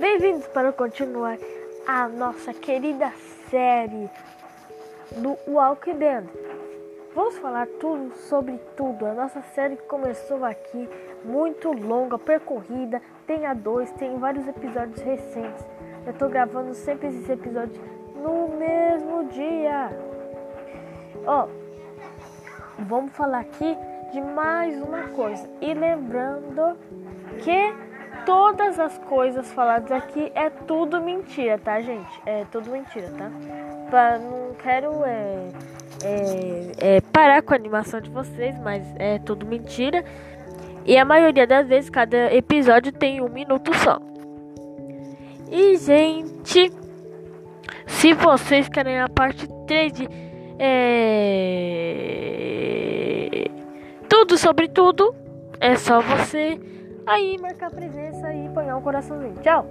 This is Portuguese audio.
Bem-vindos para continuar a nossa querida série do Walking Dead. Vamos falar tudo sobre tudo. A nossa série começou aqui, muito longa, percorrida. Tem a dois, tem vários episódios recentes. Eu tô gravando sempre esses episódios no mesmo dia. Ó, vamos falar aqui de mais uma coisa. E lembrando que todas as coisas faladas aqui é tudo mentira, tá, gente? É tudo mentira, tá? Pra, não quero é, é, é, parar com a animação de vocês, mas é tudo mentira. E a maioria das vezes, cada episódio tem um minuto só. E, gente, se vocês querem a parte 3 de. É, tudo sobre tudo, é só você aí marcar presença e apanhar o coraçãozinho. Tchau!